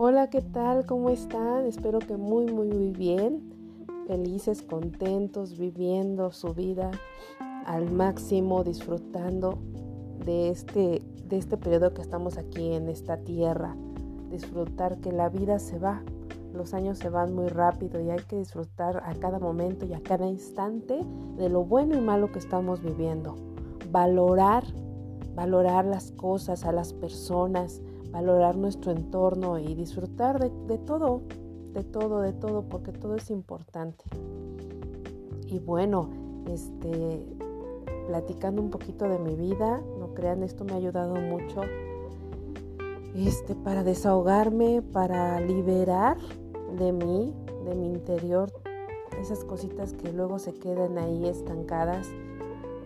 Hola, ¿qué tal? ¿Cómo están? Espero que muy, muy, muy bien. Felices, contentos, viviendo su vida al máximo, disfrutando de este, de este periodo que estamos aquí en esta tierra. Disfrutar que la vida se va, los años se van muy rápido y hay que disfrutar a cada momento y a cada instante de lo bueno y malo que estamos viviendo. Valorar, valorar las cosas, a las personas, valorar nuestro entorno y disfrutar de, todo, de todo, de todo, porque todo es importante. Y bueno, este, platicando un poquito de mi vida, no crean, esto me ha ayudado mucho este, para desahogarme, para liberar de mí, de mi interior, esas cositas que luego se quedan ahí estancadas.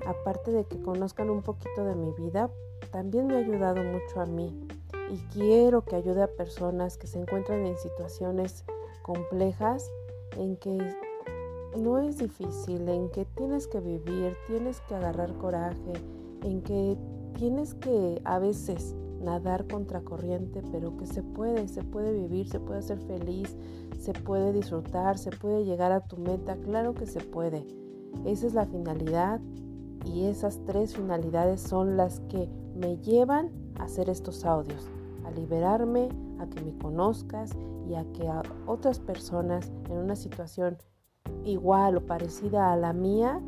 Aparte de que conozcan un poquito de mi vida, también me ha ayudado mucho a mí y quiero que ayude a personas que se encuentran en situaciones complejas en que no es difícil, en que tienes que vivir, tienes que agarrar coraje, en que tienes que a veces nadar contracorriente, pero que se puede, se puede vivir, se puede ser feliz, se puede disfrutar, se puede llegar a tu meta, claro que se puede. Esa es la finalidad y esas tres finalidades son las que me llevan a hacer estos audios liberarme, a que me conozcas y a que otras personas en una situación igual o parecida a la mía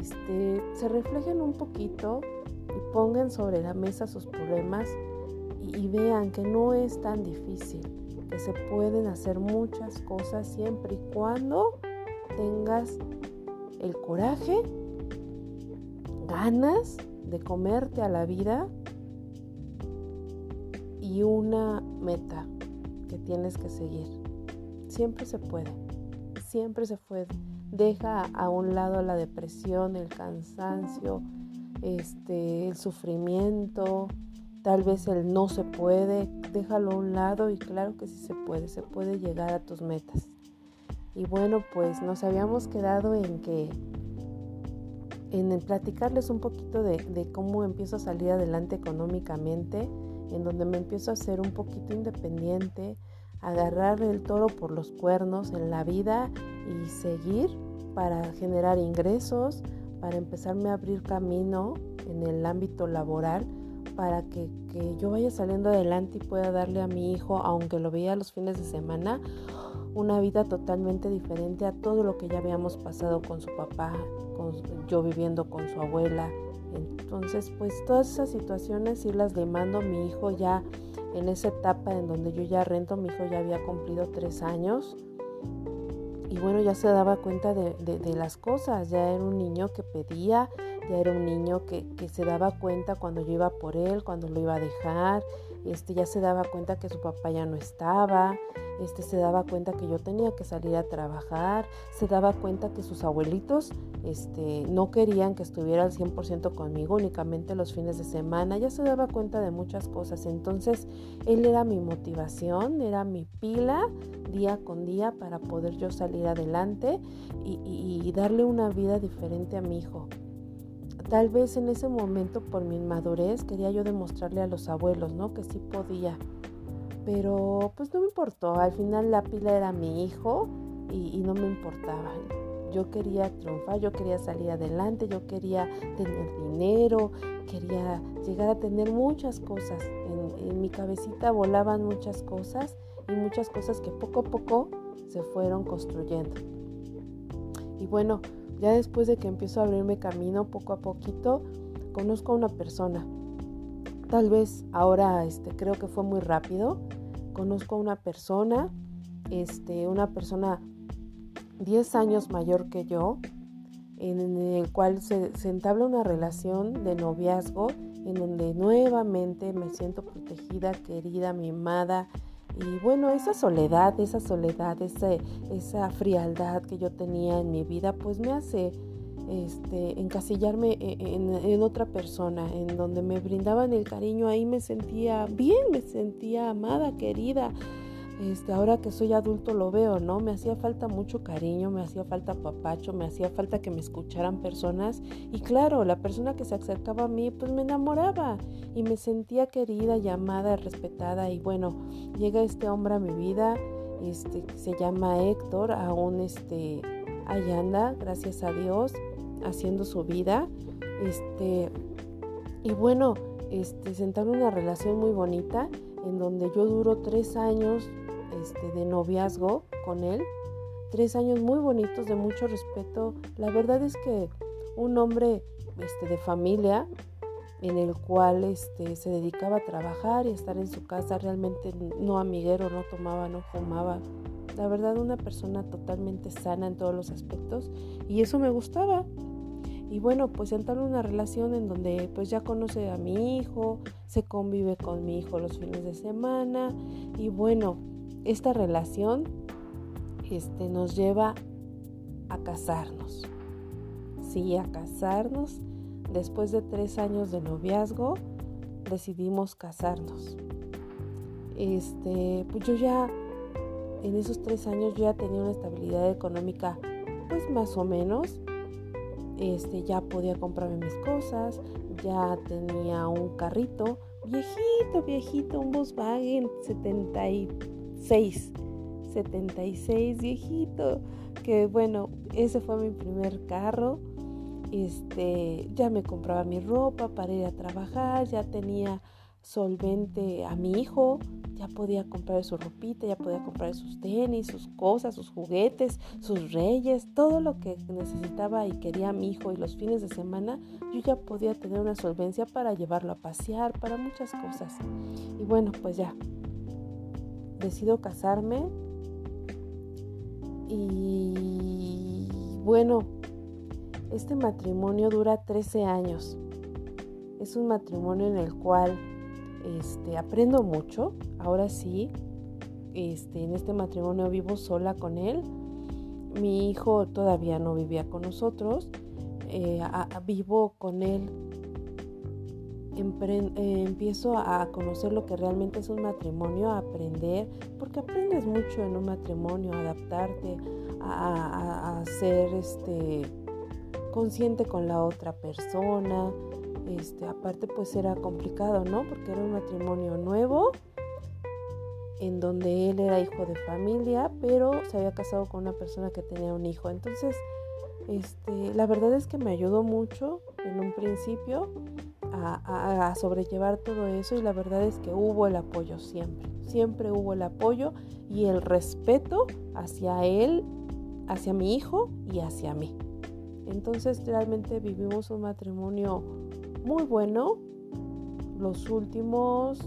este, se reflejen un poquito y pongan sobre la mesa sus problemas y, y vean que no es tan difícil, que se pueden hacer muchas cosas siempre y cuando tengas el coraje, ganas de comerte a la vida una meta que tienes que seguir. Siempre se puede, siempre se puede. Deja a un lado la depresión, el cansancio, este, el sufrimiento, tal vez el no se puede, déjalo a un lado y claro que sí se puede, se puede llegar a tus metas. Y bueno, pues nos habíamos quedado en que, en platicarles un poquito de, de cómo empiezo a salir adelante económicamente en donde me empiezo a ser un poquito independiente, agarrar el toro por los cuernos en la vida y seguir para generar ingresos, para empezarme a abrir camino en el ámbito laboral, para que, que yo vaya saliendo adelante y pueda darle a mi hijo, aunque lo veía los fines de semana, una vida totalmente diferente a todo lo que ya habíamos pasado con su papá, con, yo viviendo con su abuela, entonces, pues todas esas situaciones sí las le mando a mi hijo ya en esa etapa en donde yo ya rento, mi hijo ya había cumplido tres años. Y bueno, ya se daba cuenta de, las cosas, ya era un niño que pedía, ya era un niño que, que, se daba cuenta cuando yo iba por él, cuando lo iba a dejar, este, ya se daba cuenta que su papá ya no estaba, este, se daba cuenta que yo tenía que salir a trabajar, se daba cuenta que sus abuelitos este, no querían que estuviera al 100% conmigo, únicamente los fines de semana, ya se daba cuenta de muchas cosas, entonces él era mi motivación, era mi pila día con día para poder yo salir adelante y darle una vida diferente a mi hijo. Tal vez en ese momento por mi inmadurez quería yo demostrarle a los abuelos, ¿no? Que sí podía. Pero pues no me importó. Al final la pila era mi hijo y, no me importaba. Yo quería triunfar, yo quería salir adelante, yo quería tener dinero, quería llegar a tener muchas cosas. En, en mi cabecita volaban muchas cosas y muchas cosas que poco a poco se fueron construyendo. Y bueno, ya después de que empiezo a abrirme camino poco a poquito, conozco a una persona. Tal vez ahora este, creo que fue muy rápido. Conozco a una persona, este, una persona 10 años mayor que yo, en el cual se, se entabla una relación de noviazgo en donde nuevamente me siento protegida, querida, mimada, y bueno, esa soledad, esa soledad, esa, esa frialdad que yo tenía en mi vida, pues me hace este, encasillarme e, en, en, otra persona, en donde me brindaban el cariño, ahí me sentía bien, me sentía amada, querida, este, ahora que soy adulto lo veo, ¿no? Me hacía falta mucho cariño, me hacía falta papacho, me hacía falta que me escucharan personas. Y claro, la persona que se acercaba a mí, pues me enamoraba y me sentía querida, llamada, respetada. Y bueno, llega este hombre a mi vida, este, se llama Héctor, aún este, ahí anda, gracias a Dios, haciendo su vida. Este, y bueno, este, sentaron una relación muy bonita en donde yo duro tres años este, de noviazgo con él. Tres años muy bonitos, de mucho respeto. La verdad es que un hombre este, de familia en el cual este, se dedicaba a trabajar y a estar en su casa, realmente no amiguero, no tomaba, no fumaba. La verdad, una persona totalmente sana en todos los aspectos y eso me gustaba. Y bueno, pues entrar en una relación en donde pues ya conoce a mi hijo, se convive con mi hijo los fines de semana y bueno, esta relación este, nos lleva a casarnos. Sí, a casarnos. Después de tres años de noviazgo, decidimos casarnos. Este, pues yo ya, en esos tres años, yo ya tenía una estabilidad económica, pues más o menos. Este, ya podía comprarme mis cosas, ya tenía un carrito viejito, viejito, un Volkswagen 70 76, 76 viejito, que bueno, ese fue mi primer carro. Este, ya me compraba mi ropa para ir a trabajar, ya tenía solvente a mi hijo, ya podía comprar su ropita, ya podía comprar sus tenis, sus cosas, sus juguetes, sus reyes, todo lo que necesitaba y quería mi hijo y los fines de semana, yo ya podía tener una solvencia para llevarlo a pasear, para muchas cosas. Y bueno, pues ya, decido casarme y bueno, este matrimonio dura 13 años. Es un matrimonio en el cual este, aprendo mucho. Ahora sí, este, en este matrimonio vivo sola con él. Mi hijo todavía no vivía con nosotros. Eh, vivo con él eh, empiezo a conocer lo que realmente es un matrimonio, a aprender, porque aprendes mucho en un matrimonio, adaptarte, a, ser este, consciente con la otra persona. Este, aparte pues era complicado, ¿no? Porque era un matrimonio nuevo, en donde él era hijo de familia, pero se había casado con una persona que tenía un hijo. Entonces, este, la verdad es que me ayudó mucho en un principio a, sobrellevar todo eso y la verdad es que hubo el apoyo siempre, siempre hubo el apoyo y el respeto hacia él, hacia mi hijo y hacia mí. Entonces realmente vivimos un matrimonio muy bueno. Los últimos,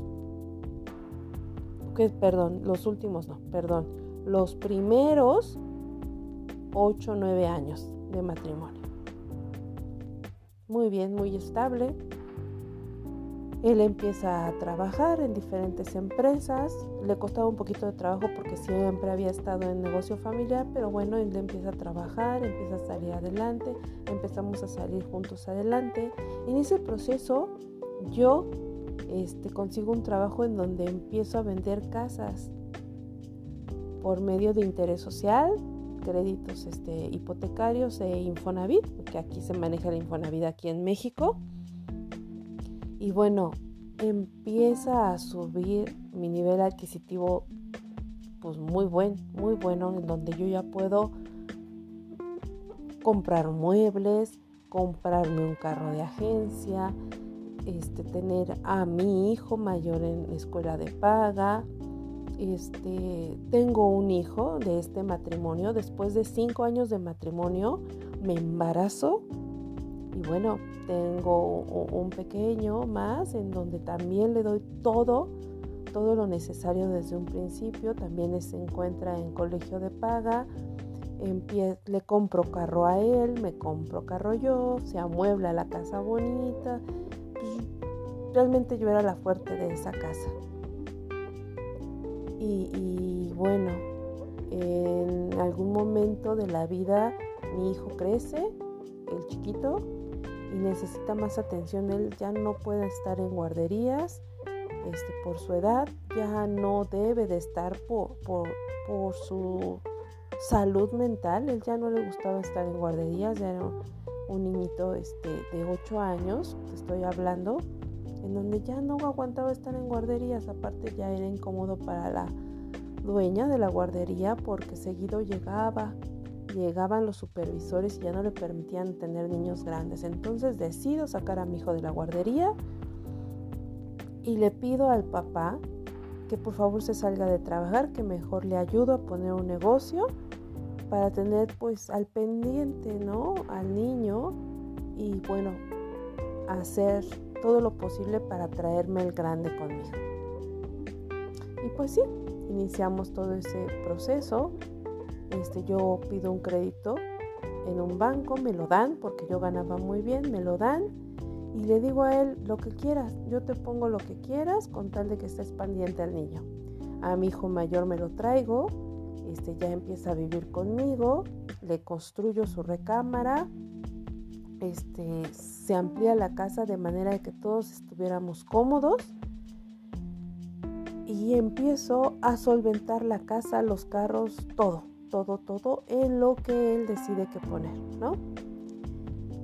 que, perdón, los últimos no, perdón, los primeros 8 o 9 años de matrimonio. Muy bien, muy estable. Él empieza a trabajar en diferentes empresas. Le costaba un poquito de trabajo porque siempre había estado en negocio familiar, pero bueno, él empieza a trabajar, empieza a salir adelante, empezamos a salir juntos adelante. En ese proceso yo este, consigo un trabajo en donde empiezo a vender casas por medio de interés social, créditos este, hipotecarios e Infonavit, porque aquí se maneja el Infonavit aquí en México. Y bueno, empieza a subir mi nivel adquisitivo pues muy buen, muy bueno, en donde yo ya puedo comprar muebles, comprarme un carro de agencia, este, tener a mi hijo mayor en escuela de paga. Este, tengo un hijo de este matrimonio. Después de cinco años de matrimonio, me embarazo y bueno, tengo un pequeño más en donde también le doy todo, todo lo necesario desde un principio. También se encuentra en colegio de paga. le compro carro a él, me compro carro yo, se amuebla la casa bonita. Pues, realmente yo era la fuerte de esa casa. Y, y bueno, en algún momento de la vida mi hijo crece, el chiquito, y necesita más atención. Él ya no puede estar en guarderías este, por su edad, ya no debe de estar por, por, por su salud mental. Él ya no le gustaba estar en guarderías, ya era un niñito este, de 8 años, estoy hablando, en donde ya no aguantaba estar en guarderías, aparte ya era incómodo para la dueña de la guardería porque seguido llegaba, llegaban los supervisores y ya no le permitían tener niños grandes. Entonces decido sacar a mi hijo de la guardería y le pido al papá que por favor se salga de trabajar, que mejor le ayudo a poner un negocio para tener pues al pendiente, ¿no? Al niño y bueno, hacer todo lo posible para traerme el grande conmigo. Y pues sí, iniciamos todo ese proceso. Este, yo pido un crédito en un banco, me lo dan porque yo ganaba muy bien, me lo dan y le digo a él lo que quieras, yo te pongo lo que quieras con tal de que estés pendiente al niño. A mi hijo mayor me lo traigo, este ya empieza a vivir conmigo, le construyo su recámara, este, se amplía la casa de manera de que todos estuviéramos cómodos y empiezo a solventar la casa, los carros, todo, todo, todo en lo que él decide que poner, ¿no?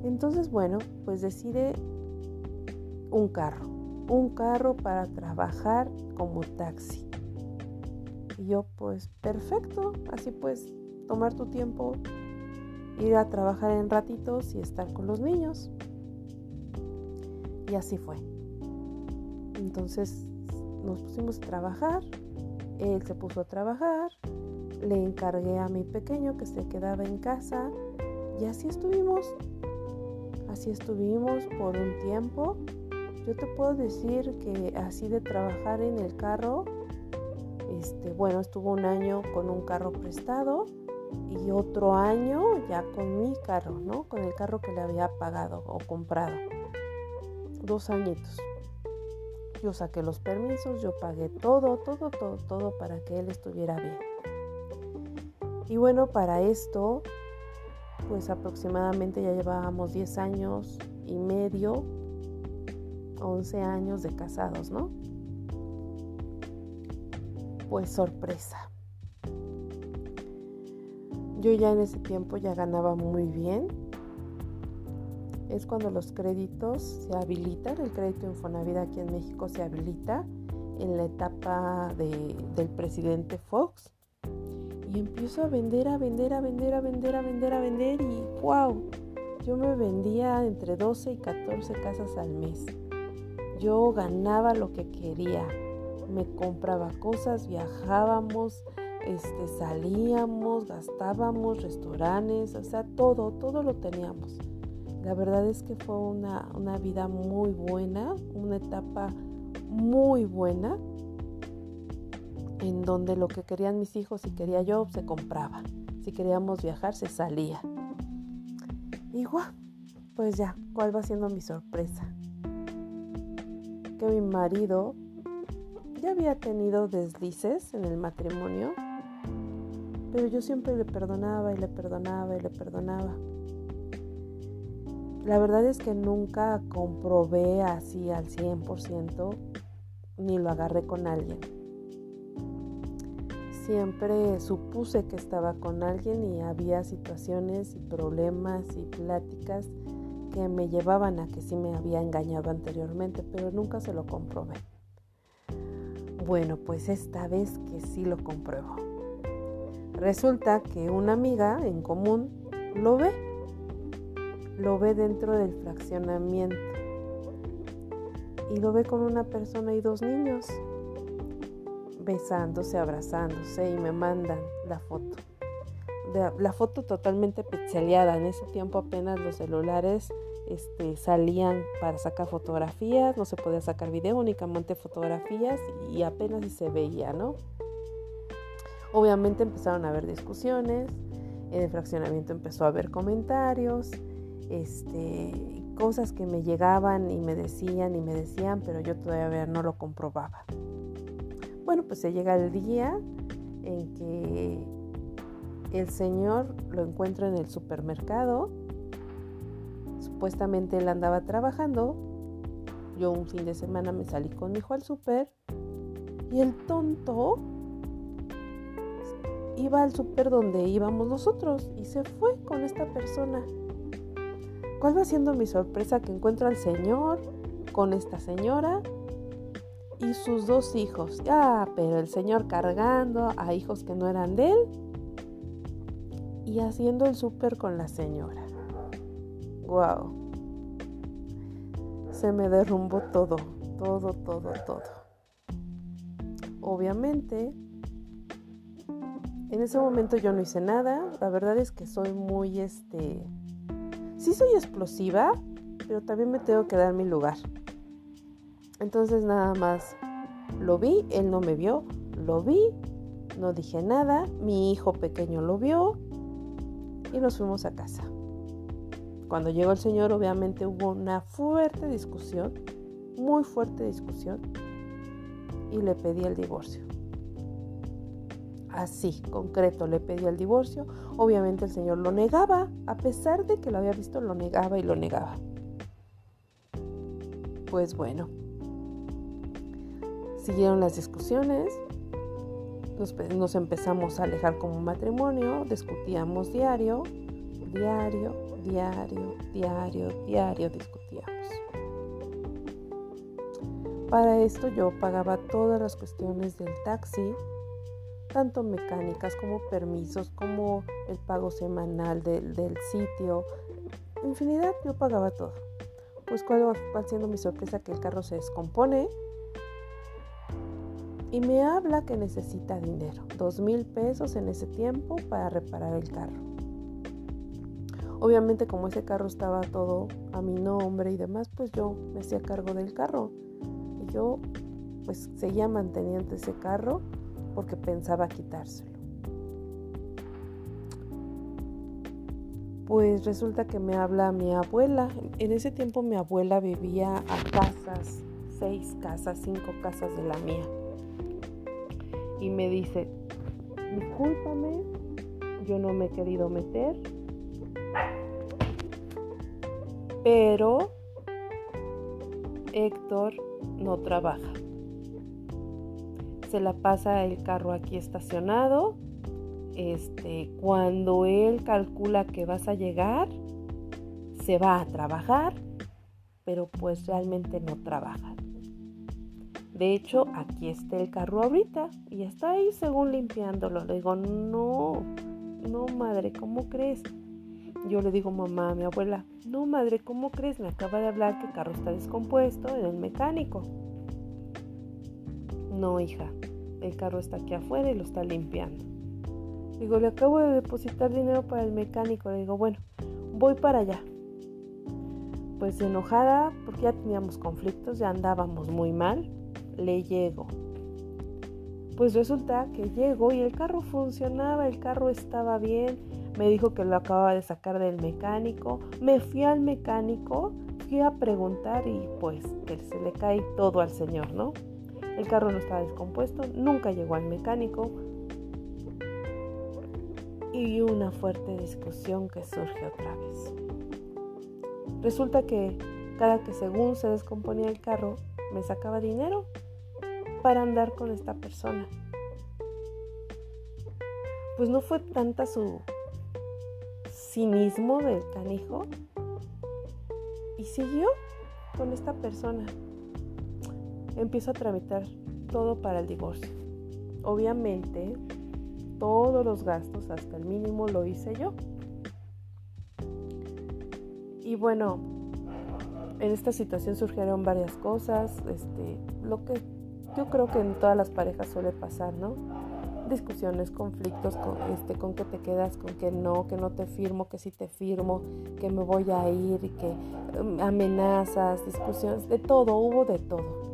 Entonces, bueno, pues decide un carro, un carro para trabajar como taxi. Y yo, pues, perfecto, así pues, tomar tu tiempo, ir a trabajar en ratitos y estar con los niños. Y así fue. Entonces nos pusimos a trabajar, él se puso a trabajar, le encargué a mi pequeño que se quedaba en casa y así estuvimos. Así estuvimos por un tiempo. Yo te puedo decir que así de trabajar en el carro, este, bueno, estuvo un año con un carro prestado y otro año ya con mi carro, ¿no? Con el carro que le había pagado o comprado. Dos añitos. Yo saqué los permisos, yo pagué todo, todo, todo, todo para que él estuviera bien. Y bueno, para esto, pues aproximadamente ya llevábamos 10 años y medio, 11 años de casados, ¿no? Pues sorpresa yo ya en ese tiempo ya ganaba muy bien. Es cuando los créditos se habilitan, el crédito Infonavit aquí en México se habilita en la etapa del presidente Fox. Empiezo a vender, a vender, a vender, a vender, a vender, a vender y wow, yo me vendía entre 12 y 14 casas al mes. Yo ganaba lo que quería, me compraba cosas, viajábamos, este, salíamos, gastábamos, restaurantes, o sea, todo, todo lo teníamos. La verdad es que fue una, una vida muy buena, una etapa muy buena, en donde lo que querían mis hijos y quería yo se compraba. Si queríamos viajar, se salía. Y pues ya, ¿cuál va siendo mi sorpresa? Que mi marido ya había tenido deslices en el matrimonio pero yo siempre le perdonaba y le perdonaba y le perdonaba. La verdad es que nunca comprobé así al 100% ni lo agarré con alguien. Siempre supuse que estaba con alguien y había situaciones y problemas y pláticas que me llevaban a que sí me había engañado anteriormente, pero nunca se lo comprobé. Bueno, pues esta vez que sí lo compruebo. Resulta que una amiga en común lo ve, lo ve dentro del fraccionamiento y lo ve con una persona y dos niños besándose, abrazándose y me mandan la foto. La foto totalmente pixeleada. En ese tiempo apenas los celulares este, salían para sacar fotografías, no se podía sacar video, únicamente fotografías y apenas se veía, ¿no? Obviamente empezaron a haber discusiones, en el fraccionamiento empezó a haber comentarios, este, cosas que me llegaban y me decían y me decían, pero yo todavía no lo comprobaba. Bueno, pues se llega el día en que el señor lo encuentro en el supermercado. Supuestamente él andaba trabajando. Yo un fin de semana me salí con mi hijo al super Y el tonto iba al súper donde íbamos nosotros y se fue con esta persona. ¿Cuál va siendo mi sorpresa que encuentro al señor con esta señora y sus dos hijos? Ah, pero el señor cargando a hijos que no eran de él y haciendo el súper con la señora. Wow. Se me derrumbó todo, todo, todo, todo. Obviamente, en ese momento yo no hice nada. La verdad es que soy muy, este, sí soy explosiva, pero también me tengo que dar mi lugar. Entonces nada más lo vi, él no me vio, lo vi, no dije nada, mi hijo pequeño lo vio y nos fuimos a casa. Cuando llegó el señor obviamente hubo una fuerte discusión, muy fuerte discusión y le pedí el divorcio. Así, concreto, le pedí el divorcio. Obviamente el señor lo negaba, a pesar de que lo había visto, lo negaba y lo negaba. Pues bueno, siguieron las discusiones, nos, empezamos a alejar como matrimonio, discutíamos diario, diario, diario, diario, diario discutíamos. Para esto yo pagaba todas las cuestiones del taxi, tanto mecánicas como permisos, como el pago semanal del, sitio, infinidad, yo pagaba todo. Pues cuál va siendo mi sorpresa que el carro se descompone y me habla que necesita dinero, dos mil pesos en ese tiempo para reparar el carro. Obviamente como ese carro estaba todo a mi nombre y demás, pues yo me hacía cargo del carro. Y yo pues seguía manteniendo ese carro porque pensaba quitárselo. Pues resulta que me habla mi abuela. En ese tiempo mi abuela vivía a casas, seis casas, cinco casas de la mía y me dice, discúlpame, yo no me he querido meter, pero Héctor no trabaja. Se la pasa el carro aquí estacionado. Este, cuando él calcula que vas a llegar, se va a trabajar, pero pues realmente no trabaja. De hecho, aquí está el carro ahorita y está ahí según limpiándolo. Le digo, no, no madre, ¿cómo crees? Yo le digo, mamá, mi abuela, no madre, ¿cómo crees? Me acaba de hablar que el carro está descompuesto en el mecánico. No, hija, el carro está aquí afuera y lo está limpiando. Digo, le acabo de depositar dinero para el mecánico. Le digo, bueno, voy para allá. Pues enojada, porque ya teníamos conflictos, ya andábamos muy mal le llego. Pues resulta que llego y el carro funcionaba, el carro estaba bien, me dijo que lo acababa de sacar del mecánico, me fui al mecánico, fui a preguntar y pues que se le cae todo al señor, ¿no? El carro no estaba descompuesto, nunca llegó al mecánico y una fuerte discusión que surge otra vez. Resulta que cada que según se descomponía el carro, me sacaba dinero para andar con esta persona. Pues no fue tanta su cinismo del canijo y siguió con esta persona. Empiezo a tramitar todo para el divorcio. Obviamente, todos los gastos, hasta el mínimo, lo hice yo. Y bueno, en esta situación surgieron varias cosas. Este, lo que yo creo que en todas las parejas suele pasar, ¿no? Discusiones, conflictos, con, este, con que te quedas, con que no, que no te firmo, que sí te firmo, que me voy a ir, que um, amenazas, discusiones, de todo, hubo de todo.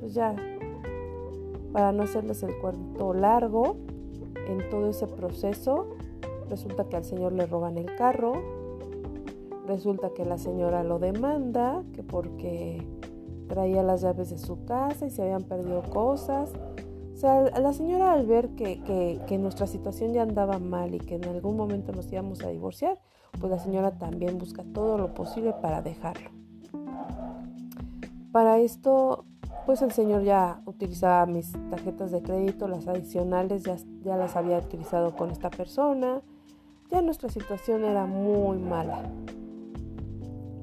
Pues ya, para no hacerles el cuento largo, en todo ese proceso, resulta que al señor le roban el carro, resulta que la señora lo demanda, que porque traía las llaves de su casa y se habían perdido cosas. O sea, la señora al ver que, nuestra situación ya andaba mal y que en algún momento nos íbamos a divorciar, pues la señora también busca todo lo posible para dejarlo. Para esto, pues el señor ya utilizaba mis tarjetas de crédito, las adicionales ya, ya las había utilizado con esta persona. Ya nuestra situación era muy mala.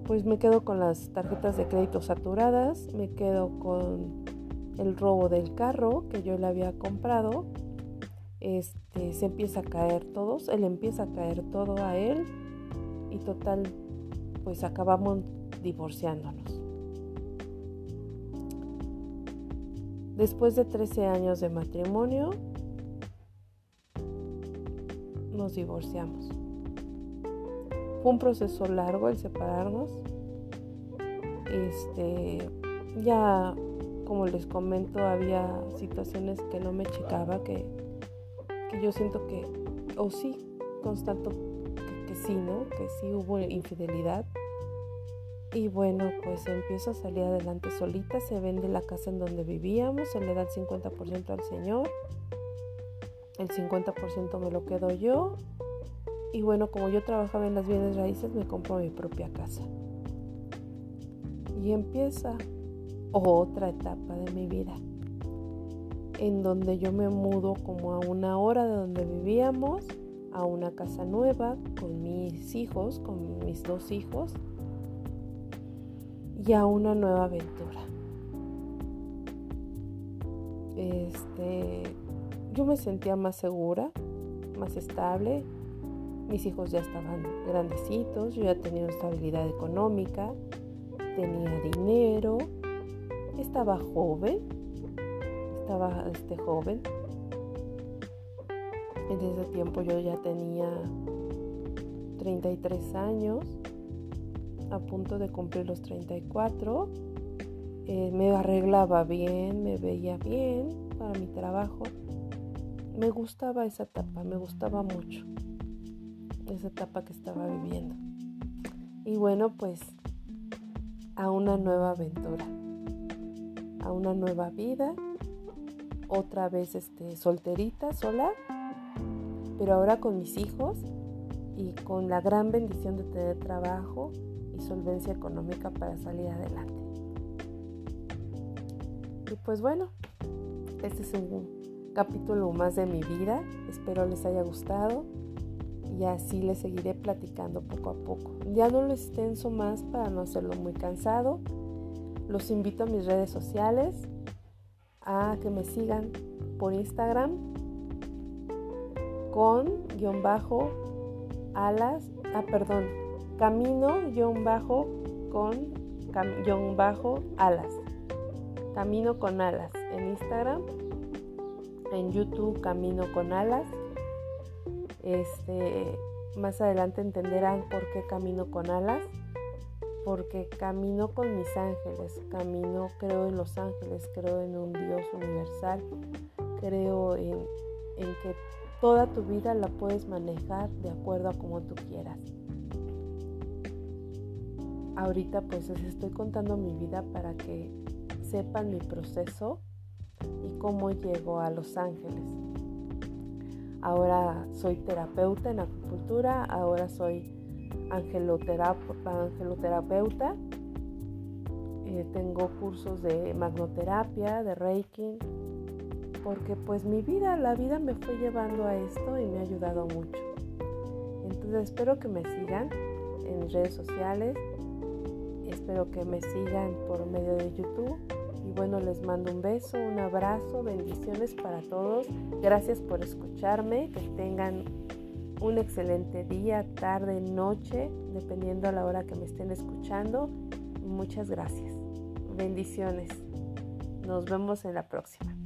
Pues me quedo con las tarjetas de crédito saturadas, me quedo con el robo del carro que yo le había comprado. Este, se empieza a caer todos, él empieza a caer todo a él y total, pues acabamos divorciándonos. Después de 13 años de matrimonio, nos divorciamos. Fue un proceso largo el separarnos. Este, ya como les comento, había situaciones que no me checaba, que, que yo siento que, o sí, constato que, que sí, ¿no? Que sí hubo infidelidad. Y bueno, pues empiezo a salir adelante solita, se vende la casa en donde vivíamos, se le da el 50% al señor, el 50% me lo quedo yo. Y bueno, como yo trabajaba en las bienes raíces, me compro mi propia casa. Y empieza otra etapa de mi vida, en donde yo me mudo como a una hora de donde vivíamos, a una casa nueva, con mis hijos, con mis dos hijos y a una nueva aventura. Este, yo me sentía más segura, más estable. Mis hijos ya estaban grandecitos, yo ya tenía estabilidad económica, tenía dinero, estaba joven, estaba este joven. En ese tiempo yo ya tenía 33 años a punto de cumplir los 34. Eh, me arreglaba bien, me veía bien para mi trabajo. Me gustaba esa etapa, me gustaba mucho esa etapa que estaba viviendo. Y bueno, pues a una nueva aventura, a una nueva vida, otra vez este, solterita, sola, pero ahora con mis hijos y con la gran bendición de tener trabajo, solvencia económica para salir adelante. Y pues bueno, este es un capítulo más de mi vida. Espero les haya gustado y así les seguiré platicando poco a poco. Ya no lo extenso más para no hacerlo muy cansado. Los invito a mis redes sociales, a que me sigan por Instagram con guion bajo alas, ah perdón, camino-bajo con bajo alas. Camino con alas en Instagram, en YouTube Camino con alas. Este, más adelante entenderán por qué camino con alas, porque camino con mis ángeles, camino, creo en los ángeles, creo en un Dios universal, creo en, en que toda tu vida la puedes manejar de acuerdo a como tú quieras ahorita pues les estoy contando mi vida para que sepan mi proceso y cómo llego a Los Ángeles. Ahora soy terapeuta en acupuntura, ahora soy angeloterapeuta, eh, tengo cursos de magnoterapia, de reiki, porque pues mi vida, la vida me fue llevando a esto y me ha ayudado mucho. Entonces espero que me sigan en redes sociales, Espero que me sigan por medio de YouTube. Bueno, les mando un beso, un abrazo, bendiciones para todos. Gracias por escucharme. Que tengan un excelente día, tarde, noche, dependiendo a la hora que me estén escuchando. Muchas gracias. Bendiciones. Nos vemos en la próxima.